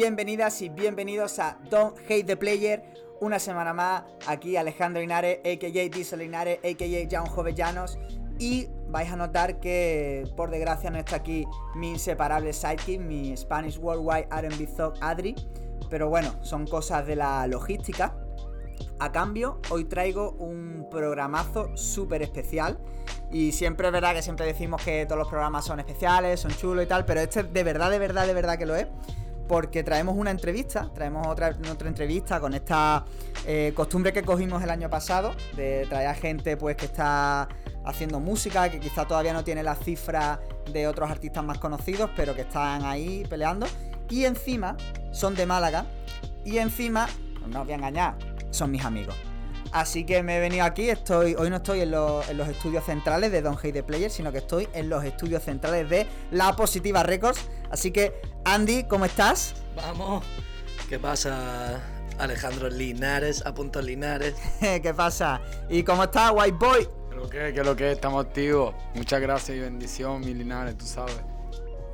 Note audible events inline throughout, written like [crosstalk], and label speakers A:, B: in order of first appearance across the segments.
A: bienvenidas y bienvenidos a Don't Hate the Player. Una semana más, aquí Alejandro Linares, a.k.a. Diesel Linares, a.k.a. John Jovellanos. Y vais a notar que, por desgracia, no está aquí mi inseparable sidekick, mi Spanish Worldwide R&B Thug Adri. Pero bueno, son cosas de la logística. A cambio, hoy traigo un programazo súper especial. Y siempre es verdad que siempre decimos que todos los programas son especiales, son chulos y tal, pero este de verdad, de verdad, de verdad que lo es. Porque traemos una entrevista, traemos otra, otra entrevista con esta eh, costumbre que cogimos el año pasado, de traer a gente pues que está haciendo música, que quizá todavía no tiene las cifras de otros artistas más conocidos, pero que están ahí peleando. Y encima son de Málaga. Y encima, no os voy a engañar, son mis amigos. Así que me he venido aquí, estoy, hoy no estoy en, los estudios centrales de Don Hate the Player, sino que estoy en los estudios centrales de La Positiva Records. Así que, Andy, ¿cómo estás?
B: Vamos, ¿qué pasa? Alejandro Linares, a punto Linares. [laughs]
A: ¿Qué pasa? ¿Y cómo estás, White Boy?
C: ¿Qué lo que, qué lo que, estamos activos. Muchas gracias y bendición, mi Linares, tú sabes.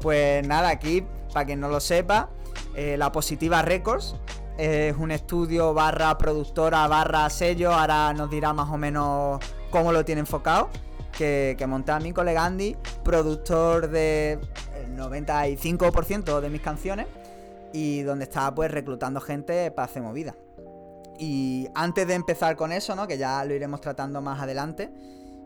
A: Pues nada, aquí, para quien no lo sepa, eh, La Positiva Records es un estudio barra productora barra sello. Ahora nos dirá más o menos cómo lo tiene enfocado. Que, que monté a mi colega Andy, productor de 95% de mis canciones. Y donde está pues reclutando gente para hacer movida. Y antes de empezar con eso, ¿no? Que ya lo iremos tratando más adelante.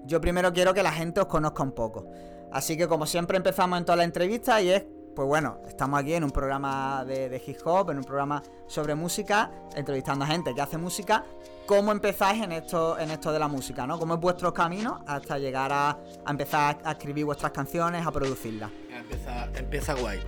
A: Yo primero quiero que la gente os conozca un poco. Así que como siempre empezamos en toda la entrevista y es pues bueno, estamos aquí en un programa de, hip hop, en un programa sobre música, entrevistando a gente que hace música. ¿Cómo empezáis en esto, en esto de la música? ¿no? ¿Cómo es vuestro camino hasta llegar a, empezar a escribir vuestras canciones, a producirlas?
B: Empieza, empieza guay.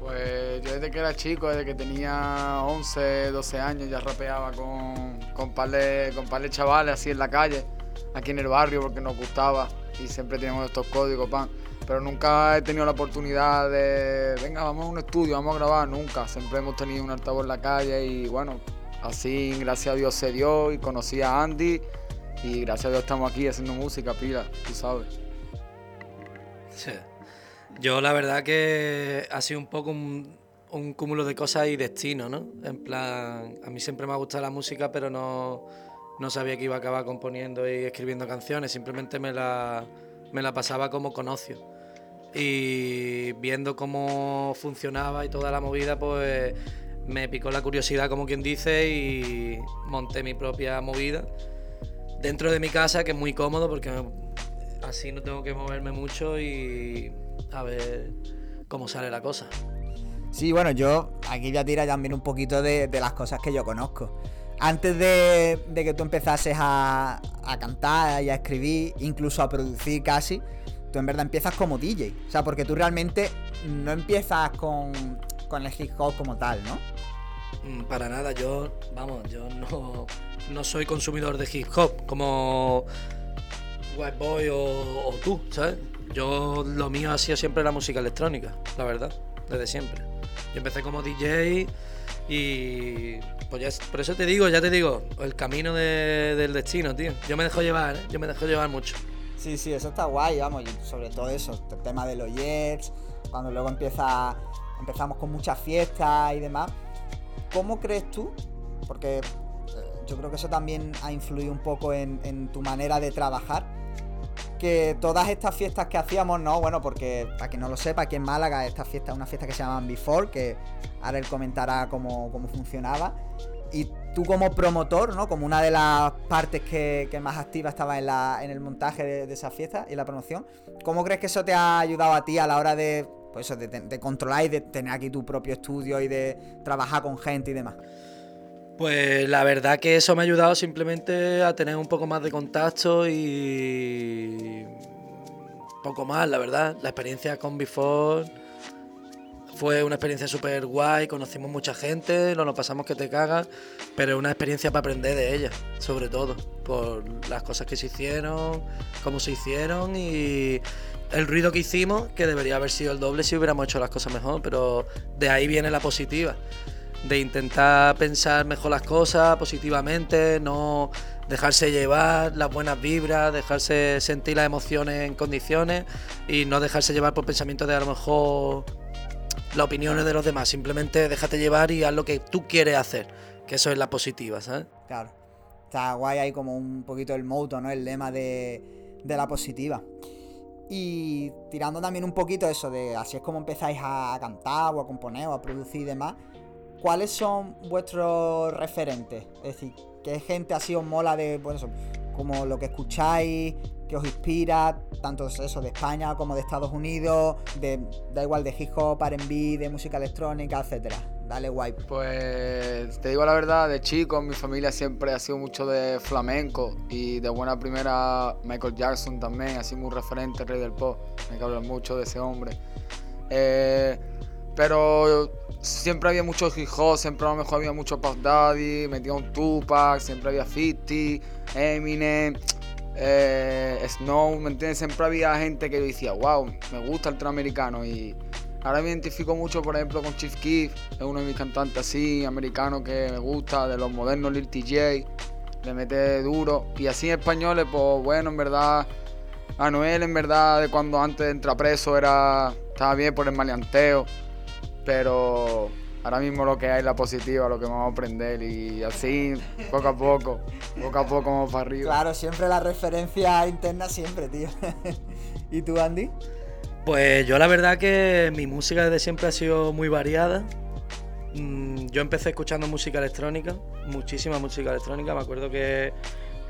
C: Pues yo desde que era chico, desde que tenía 11, 12 años, ya rapeaba con, con par de, con par de chavales así en la calle, aquí en el barrio, porque nos gustaba y siempre teníamos estos códigos, pan pero nunca he tenido la oportunidad de, venga, vamos a un estudio, vamos a grabar, nunca. Siempre hemos tenido un altavoz en la calle y bueno, así gracias a Dios se dio y conocí a Andy y gracias a Dios estamos aquí haciendo música, pila, tú sabes.
B: Sí. Yo la verdad que ha sido un poco un, cúmulo de cosas y destino, ¿no? En plan, a mí siempre me ha gustado la música, pero no, no sabía que iba a acabar componiendo y escribiendo canciones, simplemente me la, me la pasaba como conocio y viendo cómo funcionaba y toda la movida, pues me picó la curiosidad, como quien dice, y monté mi propia movida dentro de mi casa, que es muy cómodo porque así no tengo que moverme mucho y a ver cómo sale la cosa.
A: Sí, bueno, yo aquí ya tira también un poquito de, las cosas que yo conozco. Antes de, que tú empezases a, cantar y a escribir, incluso a producir casi, tú en verdad empiezas como DJ. O sea, porque tú realmente no empiezas con, con el hip hop como tal, ¿no?
B: Mm, para nada, yo, vamos, yo no, no soy consumidor de hip hop como White Boy o, tú, ¿sabes? Yo lo mío ha sido siempre la música electrónica, la verdad, desde siempre. Yo empecé como DJ y pues ya, por eso te digo, ya te digo, el camino del destino, tío. Yo me dejo llevar, ¿eh? yo me dejo llevar mucho.
A: Sí, sí, eso está guay, vamos, sobre todo eso, el tema de los jets, cuando luego empieza, empezamos con muchas fiestas y demás. ¿Cómo crees tú? Porque eh, yo creo que eso también ha influido un poco en, tu manera de trabajar. Que todas estas fiestas que hacíamos, no, bueno, porque para quien no lo sepa, aquí en Málaga esta fiesta es una fiesta que se llama Before, que ahora él comentará cómo, cómo funcionaba. Y tú como promotor, ¿no? Como una de las partes que, más activa estaba en, la, en el montaje de, esa fiesta y la promoción, ¿cómo crees que eso te ha ayudado a ti a la hora de, pues de, controlar y de tener aquí tu propio estudio y de trabajar con gente y demás?
B: Pues la verdad que eso me ha ayudado simplemente a tener un poco más de contacto y poco más, la verdad. La experiencia con Before fue una experiencia súper guay, conocimos mucha gente, nos pasamos que te cagas, pero es una experiencia para aprender de ella, sobre todo, por las cosas que se hicieron, cómo se hicieron y el ruido que hicimos, que debería haber sido el doble si hubiéramos hecho las cosas mejor, pero de ahí viene la positiva, de intentar pensar mejor las cosas positivamente, no dejarse llevar las buenas vibras, dejarse sentir las emociones en condiciones y no dejarse llevar por pensamientos de a lo mejor las opiniones de los demás. Simplemente déjate llevar y haz lo que tú quieres hacer. Que eso es la positiva, ¿sabes?
A: Claro. Está guay ahí como un poquito el moto, ¿no? El lema de, de la positiva. Y tirando también un poquito eso de así es como empezáis a cantar o a componer o a producir y demás. ¿Cuáles son vuestros referentes? Es decir, ¿qué gente así os mola de, eso, como lo que escucháis, que os inspira, tanto eso de España como de Estados Unidos, de, da igual de hip hop, R&B, de música electrónica, etcétera? Dale guay.
C: Pues te digo la verdad, de chico mi familia siempre ha sido mucho de flamenco y de buena primera Michael Jackson también, así muy referente, rey del pop. Me hablan mucho de ese hombre. Eh, pero siempre había mucho hip siempre a lo mejor había mucho Puff Daddy, metía un Tupac, siempre había 50, Eminem, eh, Snow, ¿me entiendes? Siempre había gente que yo decía, wow, me gusta el americano y Ahora me identifico mucho, por ejemplo, con Chief Keef, es uno de mis cantantes así, americanos que me gusta, de los modernos Lil TJ, le mete duro. Y así en españoles, pues bueno, en verdad, Anuel en verdad, de cuando antes de preso era, estaba bien por el maleanteo, pero ahora mismo lo que hay es la positiva, lo que vamos a aprender y así, poco a poco, poco a poco vamos para arriba.
A: Claro, siempre la referencia interna, siempre, tío. [laughs] ¿Y tú, Andy?
B: Pues yo la verdad que mi música desde siempre ha sido muy variada. Mm, yo empecé escuchando música electrónica, muchísima música electrónica. Me acuerdo que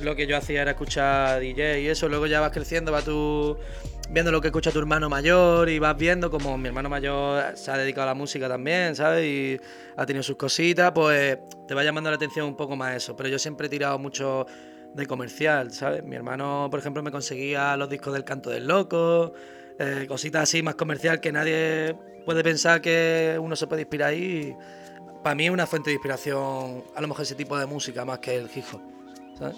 B: lo que yo hacía era escuchar DJ y eso. Luego ya vas creciendo, vas tú viendo lo que escucha tu hermano mayor y vas viendo como mi hermano mayor se ha dedicado a la música también, ¿sabes? Y ha tenido sus cositas, pues te va llamando la atención un poco más eso. Pero yo siempre he tirado mucho de comercial, ¿sabes? Mi hermano, por ejemplo, me conseguía los discos del Canto del Loco. Eh, cositas así más comercial que nadie puede pensar que uno se puede inspirar ahí. Para mí es una fuente de inspiración, a lo mejor ese tipo de música más que el hip hop. ¿sabes?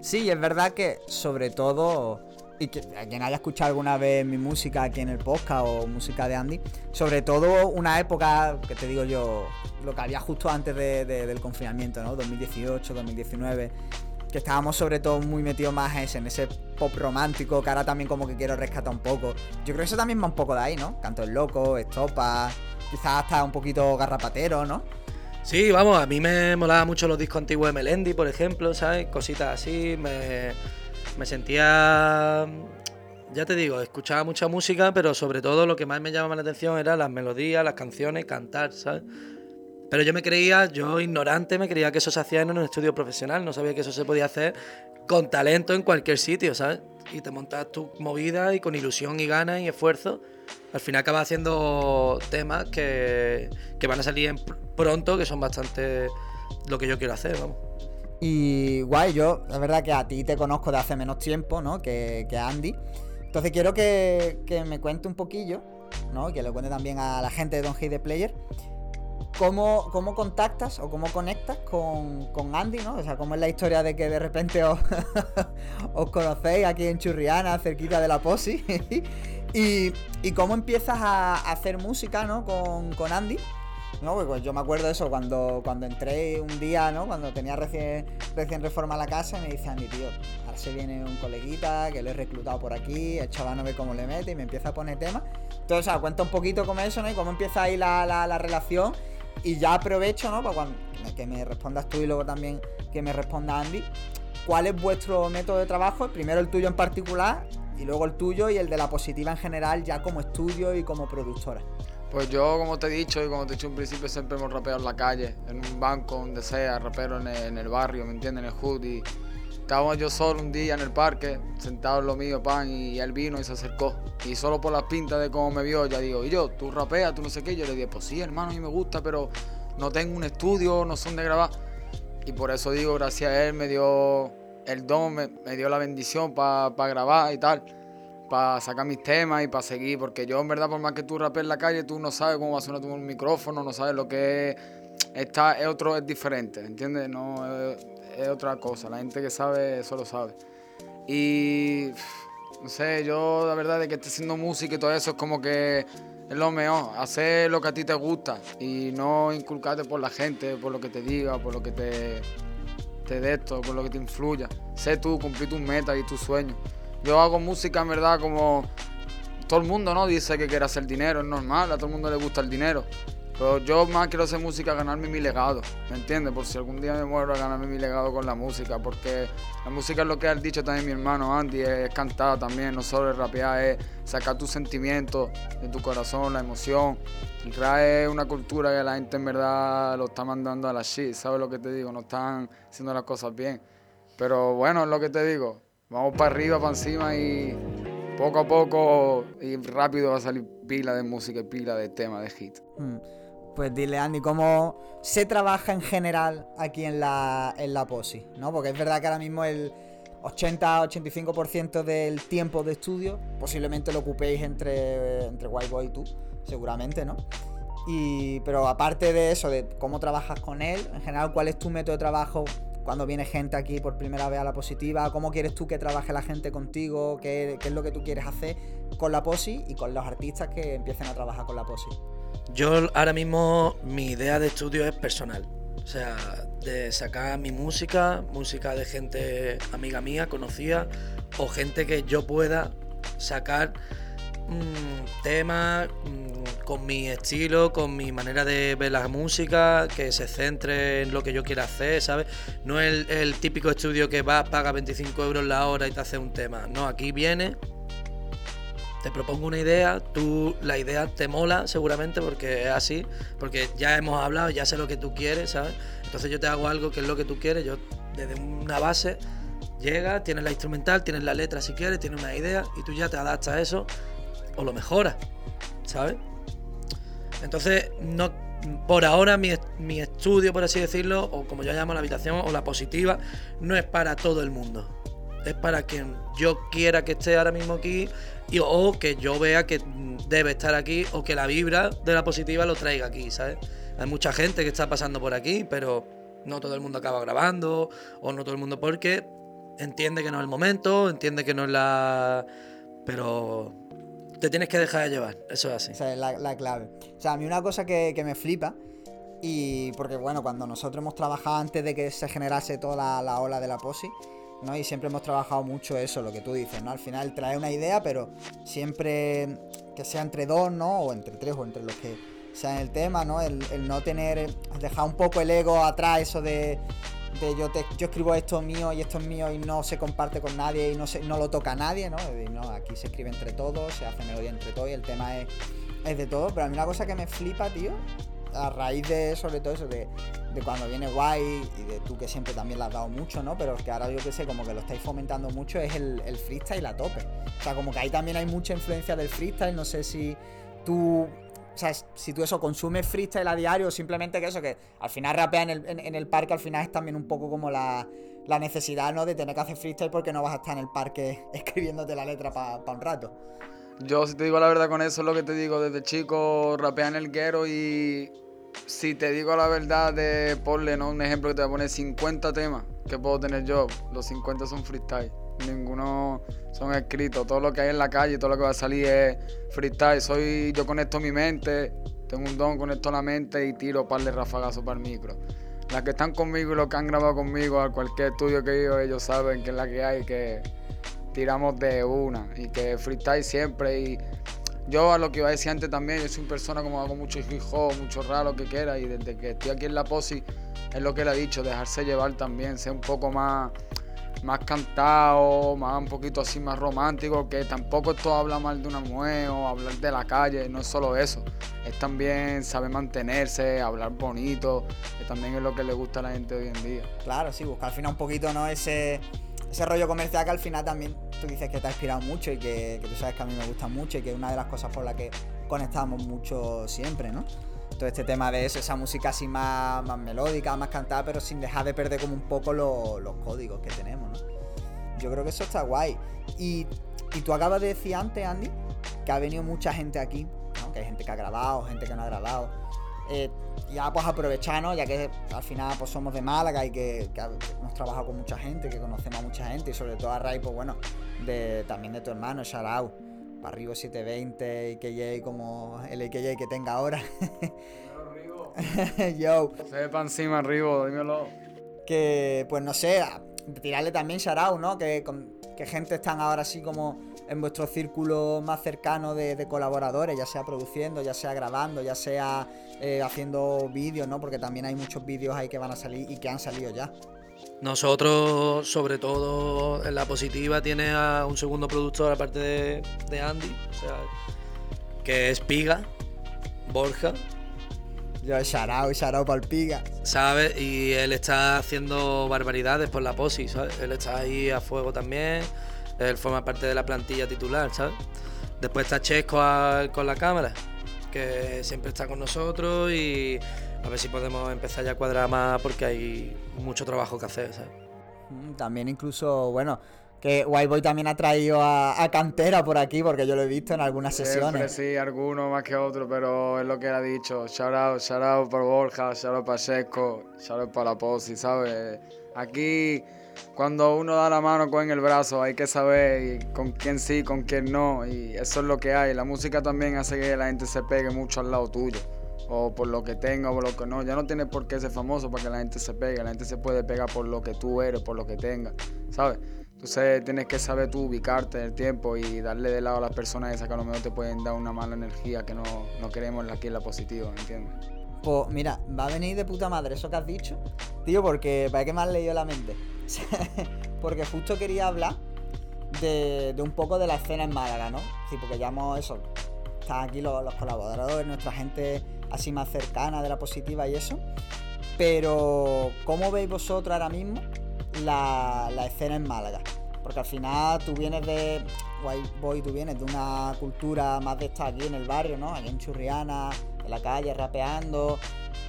A: Sí, es verdad que sobre todo, y que quien haya escuchado alguna vez mi música aquí en el podcast o música de Andy, sobre todo una época, que te digo yo, lo que había justo antes del confinamiento, ¿no? 2018, 2019 que estábamos sobre todo muy metidos más en ese pop romántico, que ahora también como que quiero rescatar un poco. Yo creo que eso también va un poco de ahí, ¿no? Canto el loco, estopa, quizás hasta un poquito garrapatero, ¿no?
B: Sí, vamos, a mí me molaba mucho los discos antiguos de Melendi, por ejemplo, ¿sabes? Cositas así, me, me sentía... Ya te digo, escuchaba mucha música, pero sobre todo lo que más me llamaba la atención eran las melodías, las canciones, cantar, ¿sabes? Pero yo me creía, yo ignorante, me creía que eso se hacía en un estudio profesional, no sabía que eso se podía hacer con talento en cualquier sitio, ¿sabes? Y te montas tu movida y con ilusión y ganas y esfuerzo, al final acabas haciendo temas que, que van a salir pronto, que son bastante lo que yo quiero hacer, vamos.
A: Y guay, yo, la verdad que a ti te conozco de hace menos tiempo, ¿no? Que, que a Andy. Entonces quiero que, que, me cuente un poquillo, ¿no? Que le cuente también a la gente de Don Hate the Player ¿Cómo, ¿Cómo, contactas o cómo conectas con, con, Andy, ¿no? O sea, cómo es la historia de que de repente os, [laughs] os conocéis aquí en Churriana, cerquita de la Posi. [laughs] y, y, cómo empiezas a, hacer música, ¿no? Con, con Andy. ¿no? Pues yo me acuerdo de eso cuando, cuando entré un día, ¿no? Cuando tenía recién, recién reforma la casa, me dice Andy, tío, ahora se viene un coleguita que lo he reclutado por aquí, el chaval no ve cómo le mete y me empieza a poner temas. Entonces, o cuenta un poquito cómo eso, ¿no? Y cómo empieza ahí la, la relación y ya aprovecho, ¿no? Para que me respondas tú y luego también que me responda Andy. ¿Cuál es vuestro método de trabajo? Primero el tuyo en particular y luego el tuyo y el de la positiva en general ya como estudio y como productora.
C: Pues yo, como te he dicho y como te he dicho en principio, siempre hemos rapeado en la calle, en un banco, donde sea, rapero en el, barrio, ¿me entiendes? En el hood. Y estábamos yo solo un día en el parque, sentado en lo mío, pan, y él vino y se acercó. Y solo por las pintas de cómo me vio, ya digo, y yo, tú rapeas, tú no sé qué. Yo le dije, pues sí, hermano, a mí me gusta, pero no tengo un estudio, no son de grabar. Y por eso digo, gracias a él me dio el don, me, dio la bendición para grabar y tal, para sacar mis temas y para seguir. Porque yo, en verdad, por más que tú rapes en la calle, tú no sabes cómo va a sonar tu micrófono, no sabes lo que es. Está, es otro, es diferente, ¿entiendes? No, es, es otra cosa. La gente que sabe, solo sabe. Y no sé, yo la verdad de que esté haciendo música y todo eso es como que es lo mejor, hacer lo que a ti te gusta y no inculcarte por la gente, por lo que te diga, por lo que te, te dé esto, por lo que te influya. Sé tú, cumplir tus metas y tus sueños. Yo hago música en verdad como todo el mundo, ¿no? Dice que quiere hacer dinero, es normal, a todo el mundo le gusta el dinero. Pero yo más quiero hacer música, ganarme mi legado, ¿me entiendes? Por si algún día me muero, a ganarme mi legado con la música, porque la música es lo que ha dicho también mi hermano Andy, es cantar también, no solo es rapear, es sacar tus sentimientos de tu corazón, la emoción, y crear una cultura que la gente en verdad lo está mandando a la shit, ¿sabes lo que te digo? No están haciendo las cosas bien. Pero bueno, es lo que te digo, vamos para arriba, para encima y poco a poco y rápido va a salir pila de música y pila de temas, de hit.
A: Mm. Pues dile, Andy, cómo se trabaja en general aquí en la, en la POSI, ¿no? Porque es verdad que ahora mismo el 80-85% del tiempo de estudio posiblemente lo ocupéis entre, entre White Boy y tú, seguramente, ¿no? Y, pero aparte de eso, de cómo trabajas con él, en general, ¿cuál es tu método de trabajo cuando viene gente aquí por primera vez a la positiva? ¿Cómo quieres tú que trabaje la gente contigo? ¿Qué, qué es lo que tú quieres hacer con la POSI y con los artistas que empiecen a trabajar con la POSI?
B: Yo ahora mismo mi idea de estudio es personal. O sea, de sacar mi música, música de gente amiga mía, conocida, o gente que yo pueda sacar mmm, temas mmm, con mi estilo, con mi manera de ver la música, que se centre en lo que yo quiera hacer, ¿sabes? No es el, el típico estudio que va, paga 25 euros la hora y te hace un tema. No, aquí viene, te propongo una idea, tú la idea te mola seguramente porque es así, porque ya hemos hablado, ya sé lo que tú quieres, ¿sabes? Entonces yo te hago algo que es lo que tú quieres, yo desde una base llega, tienes la instrumental, tienes la letra si quieres, tienes una idea y tú ya te adaptas a eso o lo mejoras, ¿sabes? Entonces, no, por ahora mi, mi estudio, por así decirlo, o como yo llamo la habitación o la positiva, no es para todo el mundo es para quien yo quiera que esté ahora mismo aquí y, o que yo vea que debe estar aquí o que la vibra de la positiva lo traiga aquí, ¿sabes? Hay mucha gente que está pasando por aquí, pero no todo el mundo acaba grabando o no todo el mundo porque entiende que no es el momento, entiende que no es la... Pero te tienes que dejar de llevar, eso es así.
A: Es la, la clave. O sea, a mí una cosa que, que, me flipa, y porque bueno, cuando nosotros hemos trabajado antes de que se generase toda la, la ola de la posi, ¿no? Y siempre hemos trabajado mucho eso, lo que tú dices, ¿no? Al final trae una idea, pero siempre que sea entre dos, ¿no? O entre tres, o entre los que sea el tema, ¿no? El, el no tener, dejar un poco el ego atrás, eso de, de yo, te, yo escribo esto mío y esto es mío y no se comparte con nadie y no, se, no lo toca a nadie, no aquí se escribe entre todos, se hace melodía entre todos y el tema es, es de todo. Pero a mí una cosa que me flipa, tío, a raíz de sobre todo eso, de, de, cuando viene guay y de tú que siempre también le has dado mucho, ¿no? Pero que ahora yo que sé, como que lo estáis fomentando mucho, es el, freestyle a tope. O sea, como que ahí también hay mucha influencia del freestyle, no sé si tú o sea, si tú eso consumes freestyle a diario, simplemente que eso, que al final rapea en el, en, el parque, al final es también un poco como la, la, necesidad, ¿no? De tener que hacer freestyle porque no vas a estar en el parque [laughs] escribiéndote la letra para pa un rato.
C: Yo, si te digo la verdad con eso, es lo que te digo, desde chico rapea en el guero y si te digo la verdad de ponle, ¿no? Un ejemplo que te voy a poner 50 temas que puedo tener yo, los 50 son freestyle. Ninguno son escritos, todo lo que hay en la calle, todo lo que va a salir es freestyle. Soy, yo conecto mi mente, tengo un don, conecto la mente y tiro par de rafagazos para el micro. Las que están conmigo y los que han grabado conmigo a cualquier estudio que ido, ellos saben que es la que hay, que tiramos de una y que freestyle siempre y yo a lo que iba a decir antes también, yo soy una persona como hago mucho hip hop, mucho rap, lo que quiera, y desde que estoy aquí en la posi, es lo que le ha dicho, dejarse llevar también, ser un poco más, más cantado, más un poquito así más romántico, que tampoco esto habla mal de una mujer o hablar de la calle, no es solo eso, es también saber mantenerse, hablar bonito, que también es lo que le gusta a la gente hoy en día.
A: Claro, sí, buscar al final un poquito, ¿no? Ese ese rollo comercial que al final también tú dices que te ha inspirado mucho y que, tú sabes que a mí me gusta mucho y que es una de las cosas por las que conectamos mucho siempre, ¿no? Todo este tema de eso, esa música así más, melódica, más cantada, pero sin dejar de perder como un poco lo, los códigos que tenemos, ¿no? Yo creo que eso está guay. Y, y tú acabas de decir antes, Andy, que ha venido mucha gente aquí, ¿no? Que hay gente que ha grabado, gente que no ha grabado. Eh, ya pues aprovecharnos, ya que al final pues somos de Málaga y que, que, hemos trabajado con mucha gente, que conocemos a mucha gente y sobre todo a raíz, pues bueno, de, también de tu hermano, Sharau, para Rigo 720, AKJ como el AKJ que tenga ahora. [laughs]
C: Yo. Se ve para encima, Rigo, dímelo.
A: Que pues no sé, tirarle también shout ¿no? Que, que gente están ahora así como en vuestro círculo más cercano de, colaboradores, ya sea produciendo, ya sea grabando, ya sea eh, haciendo vídeos, ¿no? Porque también hay muchos vídeos ahí que van a salir y que han salido ya.
B: Nosotros, sobre todo en la positiva, tiene a un segundo productor aparte de, de Andy, o sea, que es Piga, Borja.
A: Yo, Sharao, Sharao Piga.
B: ¿Sabes? Y él está haciendo barbaridades por la posi, ¿sabes? Él está ahí a fuego también. Él forma parte de la plantilla titular, ¿sabes? Después está Chesco con la cámara, que siempre está con nosotros y a ver si podemos empezar ya a cuadrar más porque hay mucho trabajo que hacer, ¿sabes?
A: Mm, también incluso, bueno, que Whiteboy también ha traído a, Cantera por aquí, porque yo lo he visto en algunas sesiones.
C: sí, algunos más que otros, pero es lo que él ha dicho. Shout out, shout out por Borja, shout out para Chesco, shout out para la Posi, ¿sabes? Aquí cuando uno da la mano con el brazo, hay que saber con quién sí, con quién no, y eso es lo que hay. La música también hace que la gente se pegue mucho al lado tuyo, o por lo que tenga o por lo que no. Ya no tienes por qué ser famoso para que la gente se pegue, la gente se puede pegar por lo que tú eres, por lo que tengas, ¿sabes? Entonces tienes que saber tú ubicarte en el tiempo y darle de lado a las personas esas que a lo mejor te pueden dar una mala energía que no, no queremos aquí en la positiva, ¿me entiendes?
A: Pues mira, va a venir de puta madre eso que has dicho, tío, porque para que me has leído la mente. [laughs] porque justo quería hablar de, un poco de la escena en Málaga, ¿no? Sí, porque ya hemos eso. Están aquí los, colaboradores, nuestra gente así más cercana de la positiva y eso. Pero, ¿cómo veis vosotros ahora mismo la, escena en Málaga? Porque al final tú vienes de. White Boy, tú vienes de una cultura más de estar aquí en el barrio, ¿no? Aquí en Churriana, en la calle, rapeando.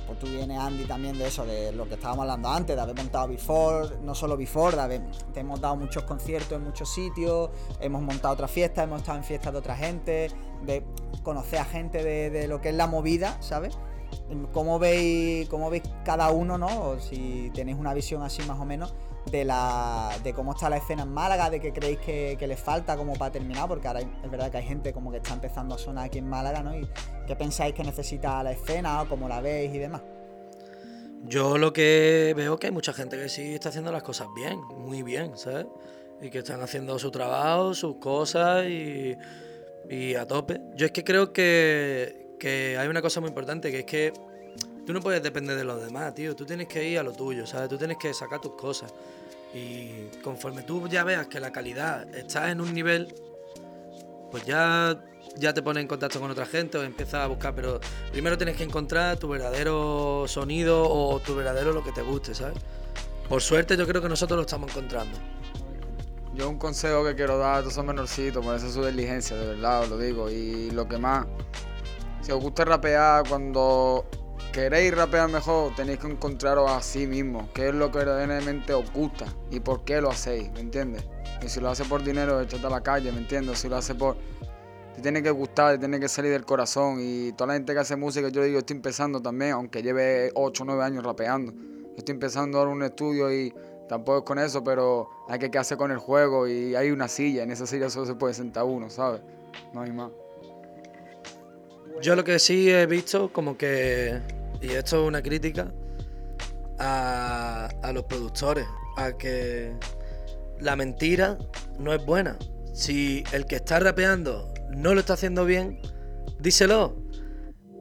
A: Pues tú vienes, Andy, también de eso, de lo que estábamos hablando antes, de haber montado Before, no solo Before, de haber, te hemos dado muchos conciertos en muchos sitios, hemos montado otras fiestas, hemos estado en fiestas de otra gente, de conocer a gente de, lo que es la movida, ¿sabes? ¿Cómo veis, cómo veis cada uno, ¿no? O si tenéis una visión así más o menos de la de cómo está la escena en Málaga, de qué creéis que, que les falta como para terminar, porque ahora es verdad que hay gente como que está empezando a sonar aquí en Málaga, ¿no? Y qué pensáis que necesita la escena o cómo la veis y demás.
B: Yo lo que veo que hay mucha gente que sí está haciendo las cosas bien, muy bien, ¿sabes? Y que están haciendo su trabajo, sus cosas y, y a tope. Yo es que creo que, que hay una cosa muy importante, que es que tú no puedes depender de los demás, tío. Tú tienes que ir a lo tuyo, ¿sabes? Tú tienes que sacar tus cosas. Y conforme tú ya veas que la calidad está en un nivel, pues ya, ya te pones en contacto con otra gente o empiezas a buscar. Pero primero tienes que encontrar tu verdadero sonido o tu verdadero lo que te guste, ¿sabes? Por suerte yo creo que nosotros lo estamos encontrando.
C: Yo un consejo que quiero dar a todos esos menorcitos, por esa su diligencia, de verdad os lo digo. Y lo que más, si os gusta rapear cuando queréis rapear mejor, tenéis que encontraros a sí mismo, qué es lo que verdaderamente os gusta y por qué lo hacéis, ¿me entiendes? Y si lo hace por dinero, echate a la calle, ¿me entiendes? Si lo hace por... Te tiene que gustar, te tiene que salir del corazón y toda la gente que hace música, yo digo, estoy empezando también, aunque lleve 8 o 9 años rapeando. estoy empezando ahora un estudio y tampoco es con eso, pero hay que hacer con el juego y hay una silla, en esa silla solo se puede sentar uno, ¿sabes? No hay más.
B: Yo lo que sí he visto como que y esto es una crítica a, los productores, a que la mentira no es buena. Si el que está rapeando no lo está haciendo bien, díselo.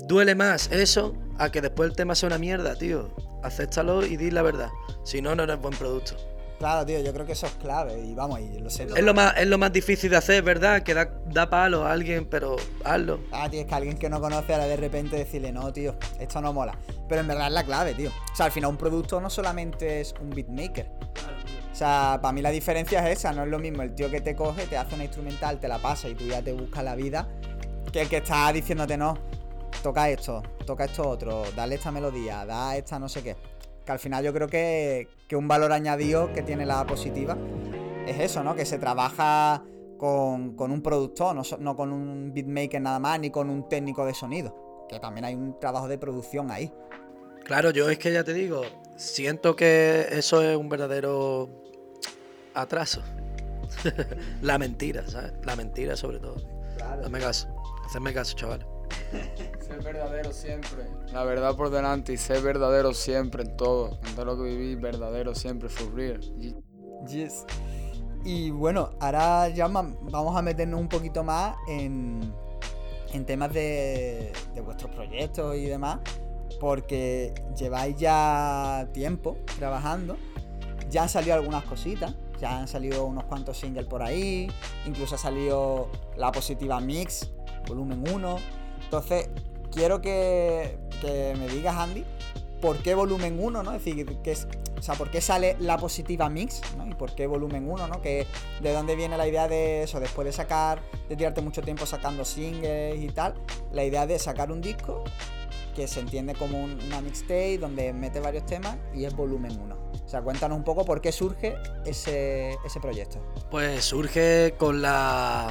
B: Duele más eso a que después el tema sea una mierda, tío. Acéptalo y di la verdad. Si no, no eres buen producto.
A: Claro, tío, yo creo que eso es clave y vamos, y lo sé.
B: Es lo más, es lo más difícil de hacer, ¿verdad? Que da, da palo a alguien, pero hazlo.
A: Ah, tío, es que alguien que no conoce ahora de repente decirle, no, tío, esto no mola. Pero en verdad es la clave, tío. O sea, al final un producto no solamente es un beatmaker. O sea, para mí la diferencia es esa, no es lo mismo el tío que te coge, te hace una instrumental, te la pasa y tú ya te buscas la vida, que el que está diciéndote, no, toca esto, toca esto otro, dale esta melodía, da esta no sé qué que al final yo creo que, un valor añadido que tiene la positiva es eso, ¿no? Que se trabaja con, un productor, no, con un beatmaker nada más, ni con un técnico de sonido. Que también hay un trabajo de producción ahí.
B: Claro, yo es que ya te digo, siento que eso es un verdadero atraso. [laughs] la mentira, ¿sabes? La mentira sobre todo. Dame caso, hacerme caso, chavales.
C: Ser verdadero siempre. La verdad por delante y ser verdadero siempre en todo. En todo lo que viví, verdadero siempre, for real.
A: Yes. Y bueno, ahora ya vamos a meternos un poquito más en, en temas de, de vuestros proyectos y demás, porque lleváis ya tiempo trabajando, ya han salido algunas cositas, ya han salido unos cuantos singles por ahí, incluso ha salido la positiva Mix, volumen 1. Entonces, quiero que, me digas, Andy, por qué volumen 1, ¿no? Es decir, por qué sale la positiva mix, ¿no? Y por qué volumen 1, ¿no? Que de dónde viene la idea de eso, después de sacar, de tirarte mucho tiempo sacando singles y tal, la idea de sacar un disco que se entiende como un- una mixtape donde mete varios temas y es volumen 1. O sea, cuéntanos un poco por qué surge ese proyecto.
B: Pues surge con la.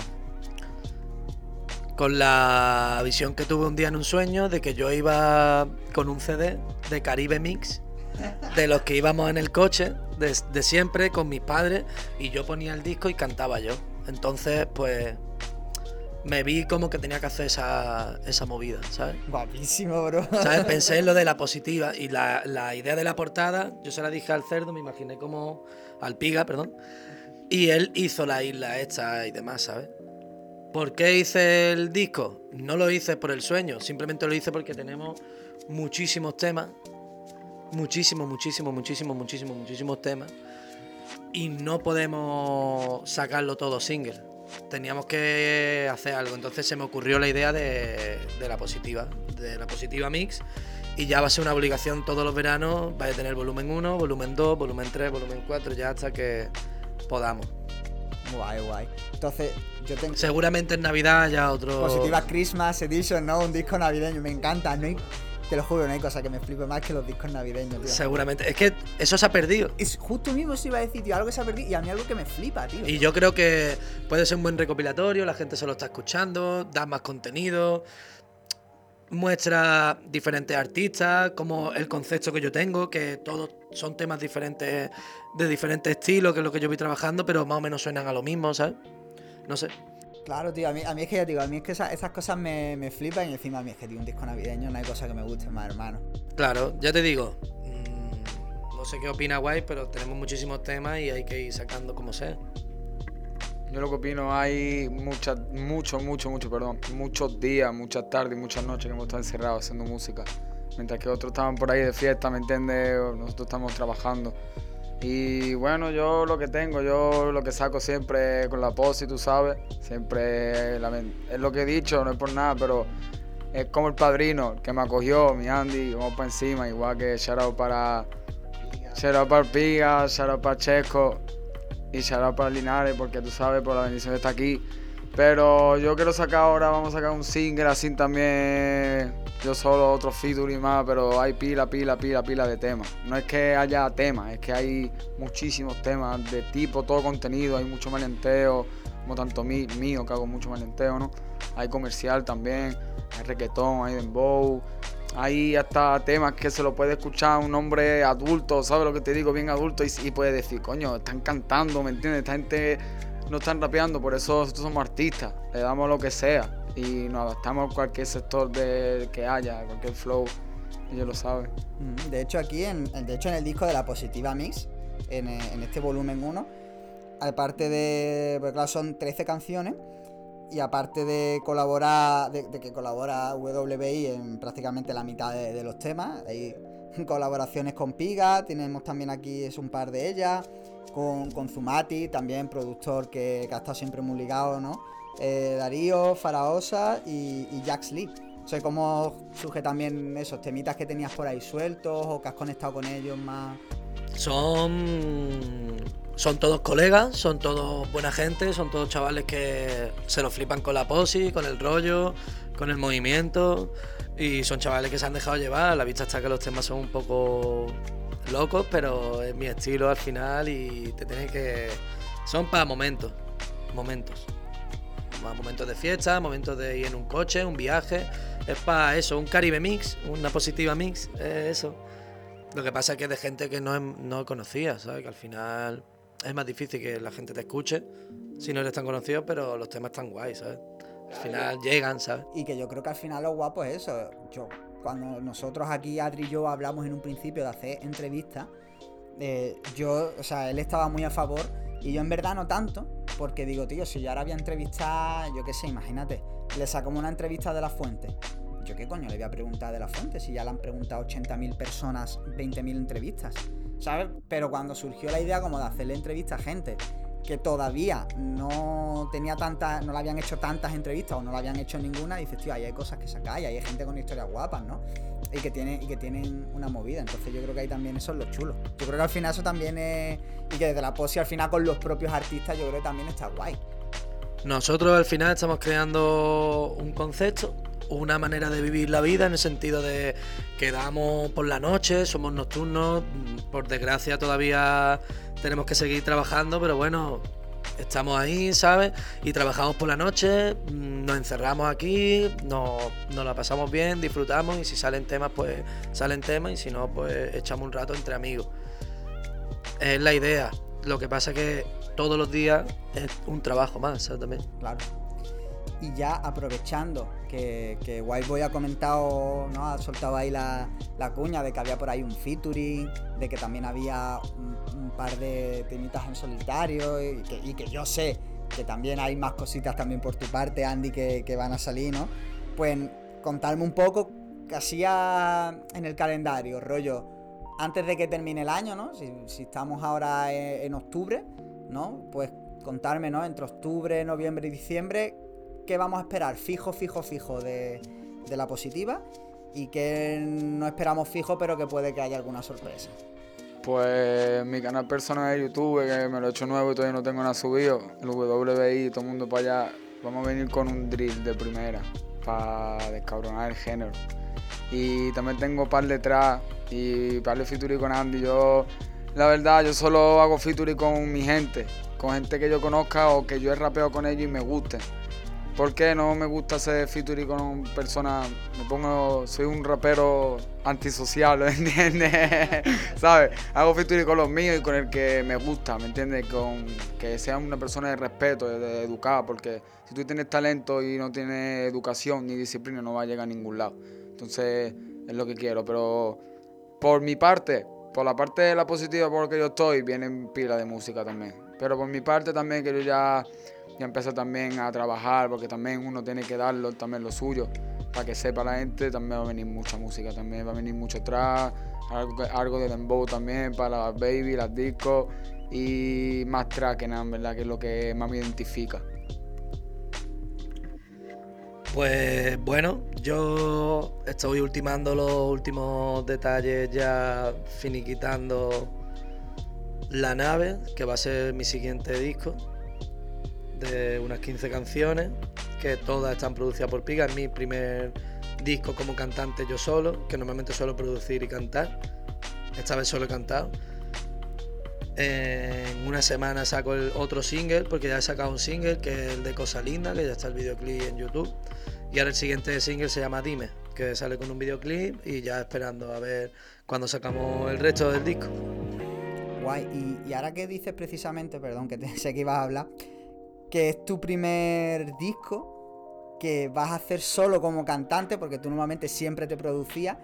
B: Con la visión que tuve un día en un sueño de que yo iba con un CD de Caribe Mix, de los que íbamos en el coche, de, de siempre, con mis padres, y yo ponía el disco y cantaba yo. Entonces, pues. Me vi como que tenía que hacer esa, esa movida, ¿sabes?
A: Guapísimo, bro.
B: ¿Sabes? [laughs] Pensé en lo de la positiva y la, la idea de la portada, yo se la dije al cerdo, me imaginé como al piga, perdón, y él hizo la isla esta y demás, ¿sabes? ¿Por qué hice el disco? No lo hice por el sueño, simplemente lo hice porque tenemos muchísimos temas, muchísimos, muchísimos, muchísimos, muchísimos, muchísimos temas, y no podemos sacarlo todo single. Teníamos que hacer algo, entonces se me ocurrió la idea de, la positiva, de la positiva mix, y ya va a ser una obligación todos los veranos, va a tener volumen 1, volumen 2, volumen 3, volumen 4, ya hasta que podamos.
A: Guay, guay. Entonces, yo tengo...
B: Seguramente en Navidad ya otro...
A: Positiva Christmas Edition, ¿no? Un disco navideño, me encanta. No hay, te lo juro, no hay cosa que me flipe más que los discos navideños, tío.
B: Seguramente. Es que eso se ha perdido.
A: Es justo mismo eso iba a decir, tío, algo que se ha perdido y a mí algo que me flipa, tío.
B: Y yo creo que puede ser un buen recopilatorio, la gente se lo está escuchando, da más contenido, muestra diferentes artistas, como el concepto que yo tengo, que todos son temas diferentes, de diferentes estilos, que es lo que yo voy trabajando, pero más o menos suenan a lo mismo, ¿sabes? No sé.
A: Claro, tío, a mí, a mí es que ya digo, a mí es que esa- esas cosas me, me flipan y encima a mí es que, tío, un disco navideño no hay cosa que me guste más, hermano.
B: Claro, ya te digo. mm, No sé qué opina Guay, pero tenemos muchísimos temas y hay que ir sacando como sea.
C: Yo lo que opino, hay muchas, mucho, mucho, mucho, perdón, muchos días, muchas tardes, muchas noches que hemos estado encerrados haciendo música. Mientras que otros estaban por ahí de fiesta, ¿me entiendes? Nosotros estamos trabajando. Y bueno, yo lo que tengo, yo lo que saco siempre con la posi, tú sabes, siempre la es lo que he dicho, no es por nada, pero es como el padrino que me acogió, mi Andy, vamos para encima, igual que shout out para, shout out para Piga, shout out para Chesco, y shout out para Linares, porque tú sabes, por la bendición está aquí. Pero yo quiero sacar ahora, vamos a sacar un single así también. Yo solo, otro featuring más, pero hay pila, pila, pila, pila de temas. No es que haya temas, es que hay muchísimos temas de tipo, todo contenido, hay mucho maleanteo, como tanto mí, mío, que hago mucho maleanteo, ¿no? Hay comercial también, hay reggaetón, hay dembow, hay hasta temas que se lo puede escuchar un hombre adulto, ¿sabes lo que te digo? Bien adulto y, puede decir, coño, están cantando, ¿me entiendes? Esta gente no están rapeando, por eso nosotros somos artistas, le damos lo que sea y nos adaptamos a cualquier sector de, que haya, cualquier flow, ellos lo saben.
A: De hecho, aquí, en, de hecho, en el disco de la Positiva Mix, en, en este volumen 1, aparte de. Pues claro, son 13 canciones. Y aparte de colaborar, de, que colabora WBI en prácticamente la mitad de, los temas, hay [laughs] colaboraciones con Piga, tenemos también aquí es un par de ellas, con, con Zumati, también productor que, que ha estado siempre muy ligado, ¿no? Eh, Darío, Faraosa y, y Jax Lee. Sé cómo surge también esos temitas que tenías por ahí sueltos o que has conectado con ellos más.
B: Son. Son todos colegas, son todos buena gente, son todos chavales que se lo flipan con la posi, con el rollo, con el movimiento. Y son chavales que se han dejado llevar. La vista está que los temas son un poco locos, pero es mi estilo al final y te tienes que. Son para momentos. Momentos. Momentos de fiesta, momentos de ir en un coche, un viaje. Es para eso, un Caribe mix, una positiva mix, es eso. Lo que pasa es que es de gente que no, no conocía, ¿sabes? Que al final es más difícil que la gente te escuche si no eres tan conocido, pero los temas están guays, ¿sabes? Al final llegan, ¿sabes?
A: Y que yo creo que al final lo guapo es eso. Yo, cuando nosotros aquí, Adri y yo, hablamos en un principio de hacer entrevistas, eh, yo, o sea, él estaba muy a favor y yo en verdad no tanto, porque digo, tío, si yo ahora voy a entrevistar, yo qué sé, imagínate, le sacamos una entrevista de la fuente. ¿Yo qué coño le voy a preguntar de la fuente si ya le han preguntado 80.000 personas 20.000 entrevistas? ¿Sabes? Pero cuando surgió la idea como de hacerle entrevista a gente que todavía no tenía tantas, no le habían hecho tantas entrevistas o no le habían hecho ninguna, dices, tío, ahí hay cosas que sacar y hay gente con historias guapas, ¿no? Y que, tiene, y que tienen una movida. Entonces yo creo que ahí también eso es lo chulo. Yo creo que al final eso también es. Y que desde la posi al final con los propios artistas, yo creo que también está guay.
B: Nosotros al final estamos creando un concepto, una manera de vivir la vida en el sentido de quedamos por la noche, somos nocturnos, por desgracia todavía tenemos que seguir trabajando, pero bueno, estamos ahí, ¿sabes? Y trabajamos por la noche, mm, nos encerramos aquí, nos, nos, la pasamos bien, disfrutamos y si salen temas, pues salen temas y si no, pues echamos un rato entre amigos. Es la idea. Lo que pasa es que todos los días es un trabajo más, ¿sabes? También.
A: Claro. Y ya aprovechando que, que Whiteboy ha comentado, ¿no? Ha soltado ahí la, la, cuña de que había por ahí un featuring, de que también había un, par de temitas en solitario y que, yo sé que también hay más cositas también por tu parte, Andy, que, que van a salir, ¿no? Pues contarme un poco que hacía en el calendario, rollo, antes de que termine el año, ¿no? Si, si estamos ahora en, en octubre, ¿no? Pues contarme, ¿no? Entre octubre, noviembre y diciembre, qué vamos a esperar fijo, fijo, fijo de, la positiva y qué no esperamos fijo, pero que puede que haya alguna sorpresa.
C: Pues mi canal personal de YouTube, que me lo he hecho nuevo y todavía no tengo nada subido, el WI, todo el mundo para allá, vamos a venir con un drill de primera para descabronar el género. Y también tengo par detrás y par de featuring con Andy. Yo, la verdad, yo solo hago featuring con mi gente, con gente que yo conozca o que yo he rapeado con ellos y me gusten. Porque no me gusta hacer featuring con personas, me pongo, soy un rapero antisocial, [laughs] ¿entiendes? ¿Sabes? Hago featuring con los míos y con el que me gusta, ¿me entiendes? Con que sea una persona de respeto, de, educada, porque si tú tienes talento y no tienes educación ni disciplina no va a llegar a ningún lado. Entonces es lo que quiero, pero por mi parte, por la parte de la positiva por que yo estoy, vienen pila de música también. Pero por mi parte también que yo ya ya empecé también a trabajar, porque también uno tiene que darlo también lo suyo, para que sepa la gente, también va a venir mucha música, también va a venir mucho trap, algo, de dembow también para las baby, las discos y más track que nada, ¿verdad? Que es lo que más me identifica.
B: Pues bueno, yo estoy ultimando los últimos detalles, ya finiquitando la nave, que va a ser mi siguiente disco de unas 15 canciones, que todas están producidas por Piga. Es mi primer disco como cantante yo solo, que normalmente suelo producir y cantar. Esta vez solo he cantado. En una semana saco el otro single, porque ya he sacado un single, que es el de Cosa Linda, que ya está el videoclip en YouTube. Y ahora el siguiente single se llama Dime, que sale con un videoclip y ya esperando a ver cuando sacamos el resto del disco.
A: Guay, y, y ahora que dices precisamente, perdón, que te, [laughs] sé que ibas a hablar, que es tu primer disco que vas a hacer solo como cantante, porque tú normalmente siempre te producías.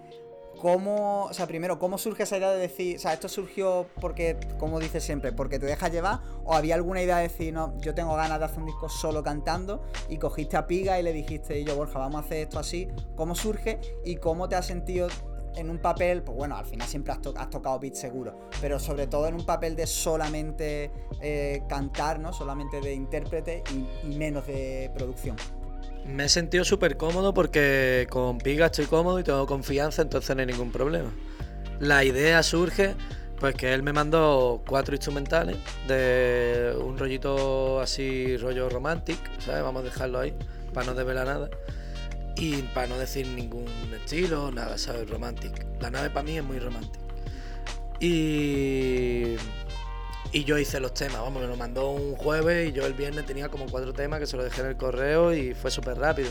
A: ¿Cómo, o sea, primero, cómo surge esa idea de decir, o sea, esto surgió porque, como dices siempre, porque te dejas llevar, o había alguna idea de decir, no, yo tengo ganas de hacer un disco solo cantando, y cogiste a Piga y le dijiste, yo, Borja, vamos a hacer esto así, ¿cómo surge y cómo te has sentido en un papel, pues bueno, al final siempre has, to has tocado beats seguro, pero sobre todo en un papel de solamente eh, cantar, ¿no? Solamente de intérprete y, y menos de producción.
B: Me he sentido súper cómodo porque con Piga estoy cómodo y tengo confianza, entonces no hay ningún problema. La idea surge, pues que él me mandó cuatro instrumentales de un rollito así, rollo romantic, ¿sabes? Vamos a dejarlo ahí, para no desvelar nada. Y para no decir ningún estilo, nada, ¿sabes? Romantic. La nave para mí es muy romántica. Y, y yo hice los temas, vamos, me lo mandó un jueves y yo el viernes tenía como cuatro temas que se los dejé en el correo y fue súper rápido.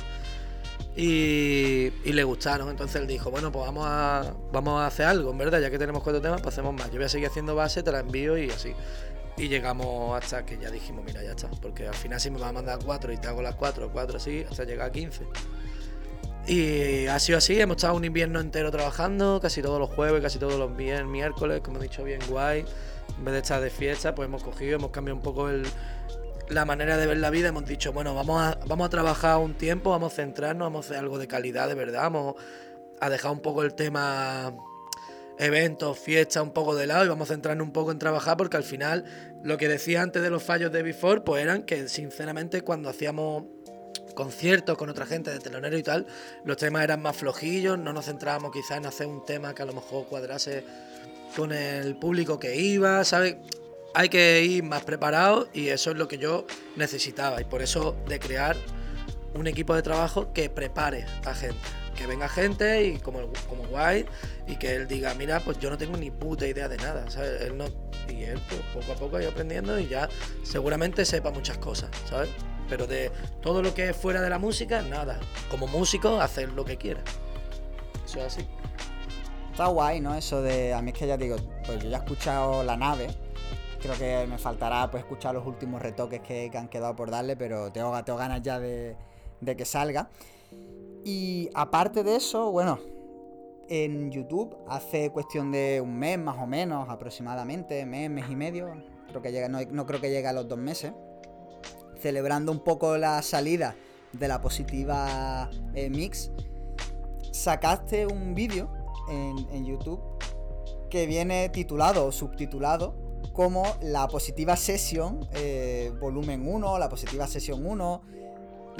B: Y, y, le gustaron, entonces él dijo, bueno, pues vamos a, vamos a hacer algo, en verdad, ya que tenemos cuatro temas, pues hacemos más. Yo voy a seguir haciendo base, te la envío y así. Y llegamos hasta que ya dijimos, mira, ya está, porque al final si me vas a mandar cuatro y te hago las cuatro, cuatro así, hasta llegar a 15. Y ha sido así, hemos estado un invierno entero trabajando, casi todos los jueves, casi todos los miércoles, como he dicho, bien guay. En vez de estar de fiesta, pues hemos cogido, hemos cambiado un poco la manera de ver la vida. Hemos dicho, bueno, vamos a, vamos a trabajar un tiempo, vamos a centrarnos, vamos a hacer algo de calidad, de verdad. Vamos a dejar un poco el tema eventos, fiestas, un poco de lado y vamos a centrarnos un poco en trabajar porque al final lo que decía antes de los fallos de Before, pues eran que sinceramente cuando hacíamos conciertos con otra gente de telonero y tal, los temas eran más flojillos, no nos centrábamos quizás en hacer un tema que a lo mejor cuadrase con el público que iba, ¿sabes? Hay que ir más preparado y eso es lo que yo necesitaba y por eso de crear un equipo de trabajo que prepare a gente, que venga gente y como, como guay y que él diga, mira, pues yo no tengo ni puta idea de nada, ¿sabes? Él no, y él pues, poco a poco ha ido aprendiendo y ya seguramente sepa muchas cosas, ¿sabes? Pero de todo lo que es fuera de la música, nada. Como músico, hacer lo que quiera. Eso es así.
A: Está guay, ¿no? Eso de. A mí es que ya digo, pues yo ya he escuchado la nave. Creo que me faltará pues escuchar los últimos retoques que, que han quedado por darle, pero tengo, tengo ganas ya de, de que salga. Y aparte de eso, bueno, en YouTube hace cuestión de un mes más o menos, aproximadamente, mes, mes y medio, creo que llega, no, no creo que llegue a los dos meses, celebrando un poco la salida de la positiva eh, Mix, sacaste un vídeo en, YouTube que viene titulado o subtitulado como la positiva sesión eh, volumen 1, la positiva sesión 1,